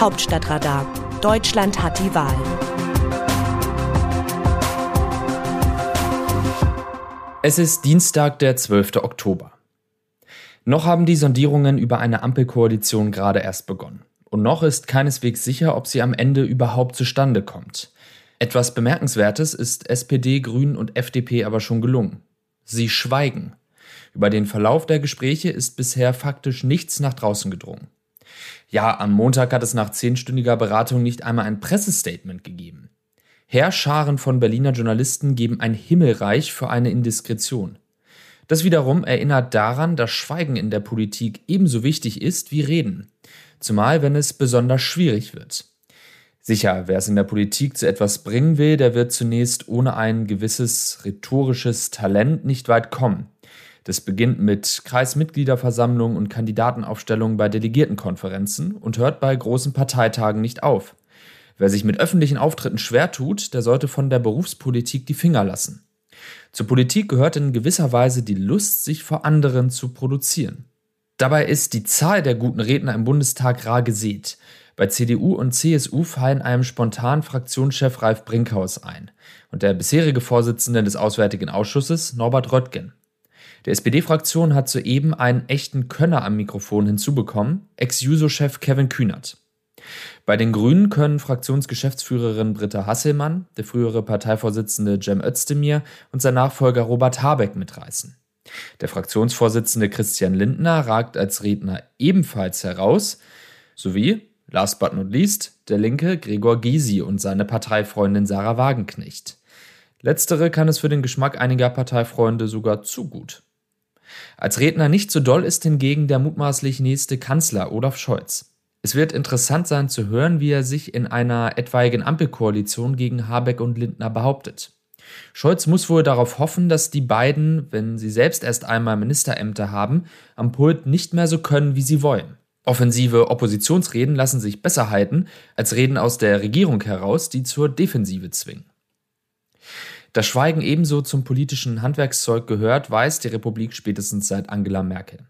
Hauptstadtradar. Deutschland hat die Wahl. Es ist Dienstag, der 12. Oktober. Noch haben die Sondierungen über eine Ampelkoalition gerade erst begonnen. Und noch ist keineswegs sicher, ob sie am Ende überhaupt zustande kommt. Etwas Bemerkenswertes ist SPD, Grünen und FDP aber schon gelungen. Sie schweigen. Über den Verlauf der Gespräche ist bisher faktisch nichts nach draußen gedrungen. Ja, am Montag hat es nach zehnstündiger Beratung nicht einmal ein Pressestatement gegeben. Herrscharen von Berliner Journalisten geben ein Himmelreich für eine Indiskretion. Das wiederum erinnert daran, dass Schweigen in der Politik ebenso wichtig ist wie Reden, zumal wenn es besonders schwierig wird. Sicher, wer es in der Politik zu etwas bringen will, der wird zunächst ohne ein gewisses rhetorisches Talent nicht weit kommen. Das beginnt mit Kreismitgliederversammlungen und Kandidatenaufstellungen bei Delegiertenkonferenzen und hört bei großen Parteitagen nicht auf. Wer sich mit öffentlichen Auftritten schwer tut, der sollte von der Berufspolitik die Finger lassen. Zur Politik gehört in gewisser Weise die Lust, sich vor anderen zu produzieren. Dabei ist die Zahl der guten Redner im Bundestag rar gesät. Bei CDU und CSU fallen einem spontan Fraktionschef Ralf Brinkhaus ein und der bisherige Vorsitzende des Auswärtigen Ausschusses Norbert Röttgen. Der SPD-Fraktion hat soeben einen echten Könner am Mikrofon hinzubekommen, Ex-Juso-Chef Kevin Kühnert. Bei den Grünen können Fraktionsgeschäftsführerin Britta Hasselmann, der frühere Parteivorsitzende Cem Özdemir und sein Nachfolger Robert Habeck mitreißen. Der Fraktionsvorsitzende Christian Lindner ragt als Redner ebenfalls heraus, sowie Last but not least der Linke Gregor Gysi und seine Parteifreundin Sarah Wagenknecht. Letztere kann es für den Geschmack einiger Parteifreunde sogar zu gut. Als Redner nicht so doll ist hingegen der mutmaßlich nächste Kanzler Olaf Scholz. Es wird interessant sein zu hören, wie er sich in einer etwaigen Ampelkoalition gegen Habeck und Lindner behauptet. Scholz muss wohl darauf hoffen, dass die beiden, wenn sie selbst erst einmal Ministerämter haben, am Pult nicht mehr so können, wie sie wollen. Offensive Oppositionsreden lassen sich besser halten als Reden aus der Regierung heraus, die zur Defensive zwingen. Das Schweigen ebenso zum politischen Handwerkszeug gehört, weiß die Republik spätestens seit Angela Merkel.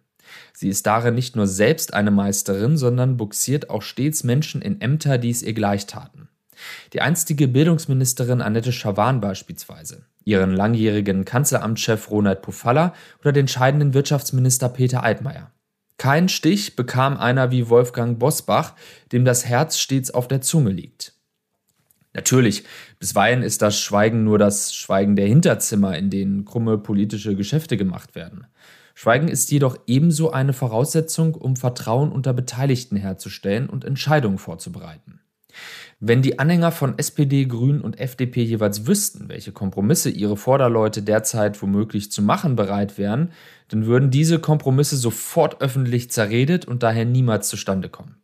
Sie ist darin nicht nur selbst eine Meisterin, sondern buxiert auch stets Menschen in Ämter, die es ihr gleich taten. Die einstige Bildungsministerin Annette Schawan beispielsweise, ihren langjährigen Kanzleramtschef Ronald Pofalla oder den scheidenden Wirtschaftsminister Peter Altmaier. Kein Stich bekam einer wie Wolfgang Bosbach, dem das Herz stets auf der Zunge liegt. Natürlich, bisweilen ist das Schweigen nur das Schweigen der Hinterzimmer, in denen krumme politische Geschäfte gemacht werden. Schweigen ist jedoch ebenso eine Voraussetzung, um Vertrauen unter Beteiligten herzustellen und Entscheidungen vorzubereiten. Wenn die Anhänger von SPD, Grünen und FDP jeweils wüssten, welche Kompromisse ihre Vorderleute derzeit womöglich zu machen bereit wären, dann würden diese Kompromisse sofort öffentlich zerredet und daher niemals zustande kommen.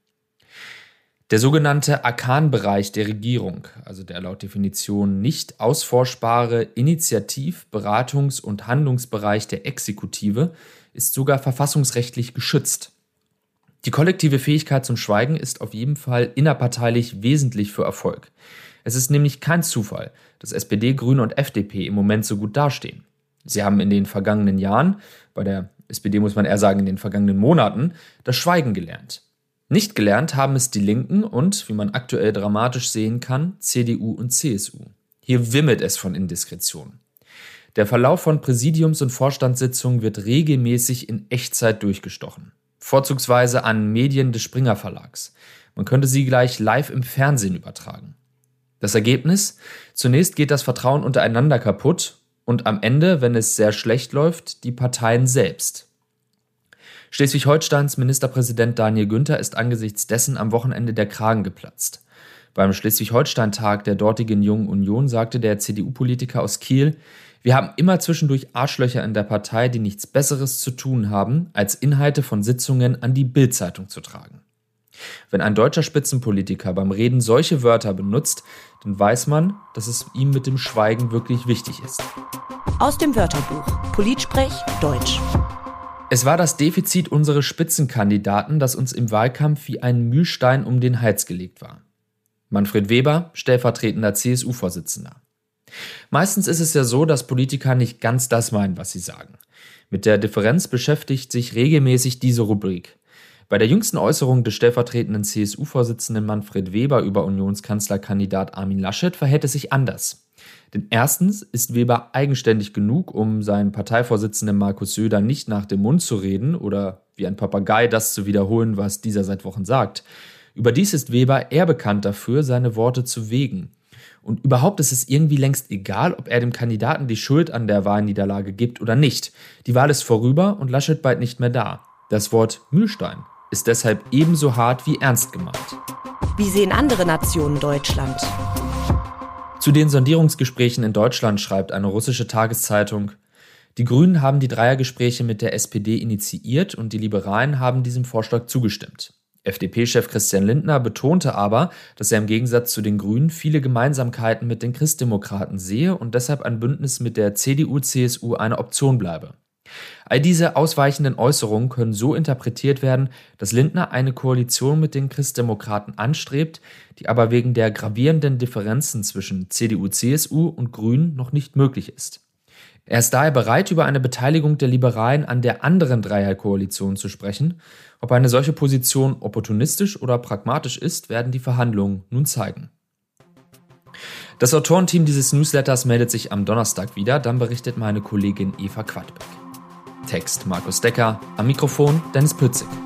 Der sogenannte Arkanbereich der Regierung, also der laut Definition nicht ausforschbare Initiativ-, Beratungs- und Handlungsbereich der Exekutive, ist sogar verfassungsrechtlich geschützt. Die kollektive Fähigkeit zum Schweigen ist auf jeden Fall innerparteilich wesentlich für Erfolg. Es ist nämlich kein Zufall, dass SPD, Grüne und FDP im Moment so gut dastehen. Sie haben in den vergangenen Jahren, bei der SPD muss man eher sagen in den vergangenen Monaten, das Schweigen gelernt. Nicht gelernt haben es die Linken und, wie man aktuell dramatisch sehen kann, CDU und CSU. Hier wimmelt es von Indiskretion. Der Verlauf von Präsidiums- und Vorstandssitzungen wird regelmäßig in Echtzeit durchgestochen vorzugsweise an Medien des Springer Verlags. Man könnte sie gleich live im Fernsehen übertragen. Das Ergebnis? Zunächst geht das Vertrauen untereinander kaputt und am Ende, wenn es sehr schlecht läuft, die Parteien selbst. Schleswig-Holsteins Ministerpräsident Daniel Günther ist angesichts dessen am Wochenende der Kragen geplatzt. Beim Schleswig-Holstein-Tag der dortigen Jungen Union sagte der CDU-Politiker aus Kiel, wir haben immer zwischendurch Arschlöcher in der Partei, die nichts Besseres zu tun haben, als Inhalte von Sitzungen an die Bildzeitung zu tragen. Wenn ein deutscher Spitzenpolitiker beim Reden solche Wörter benutzt, dann weiß man, dass es ihm mit dem Schweigen wirklich wichtig ist. Aus dem Wörterbuch Politsprech Deutsch. Es war das Defizit unseres Spitzenkandidaten, das uns im Wahlkampf wie ein Mühlstein um den Hals gelegt war. Manfred Weber, stellvertretender CSU-Vorsitzender. Meistens ist es ja so, dass Politiker nicht ganz das meinen, was sie sagen. Mit der Differenz beschäftigt sich regelmäßig diese Rubrik. Bei der jüngsten Äußerung des stellvertretenden CSU-Vorsitzenden Manfred Weber über Unionskanzlerkandidat Armin Laschet verhält es sich anders. Denn erstens ist Weber eigenständig genug, um seinen Parteivorsitzenden Markus Söder nicht nach dem Mund zu reden oder wie ein Papagei das zu wiederholen, was dieser seit Wochen sagt. Überdies ist Weber eher bekannt dafür, seine Worte zu wägen. Und überhaupt ist es irgendwie längst egal, ob er dem Kandidaten die Schuld an der Wahlniederlage gibt oder nicht. Die Wahl ist vorüber und Laschet bald nicht mehr da. Das Wort Mühlstein ist deshalb ebenso hart wie ernst gemeint. Wie sehen andere Nationen Deutschland? Zu den Sondierungsgesprächen in Deutschland schreibt eine russische Tageszeitung, die Grünen haben die Dreiergespräche mit der SPD initiiert und die Liberalen haben diesem Vorschlag zugestimmt. FDP-Chef Christian Lindner betonte aber, dass er im Gegensatz zu den Grünen viele Gemeinsamkeiten mit den Christdemokraten sehe und deshalb ein Bündnis mit der CDU-CSU eine Option bleibe. All diese ausweichenden Äußerungen können so interpretiert werden, dass Lindner eine Koalition mit den Christdemokraten anstrebt, die aber wegen der gravierenden Differenzen zwischen CDU, CSU und Grünen noch nicht möglich ist. Er ist daher bereit, über eine Beteiligung der Liberalen an der anderen Dreierkoalition zu sprechen. Ob eine solche Position opportunistisch oder pragmatisch ist, werden die Verhandlungen nun zeigen. Das Autorenteam dieses Newsletters meldet sich am Donnerstag wieder, dann berichtet meine Kollegin Eva Quadbeck. Text Markus Decker, am Mikrofon Dennis Pützig.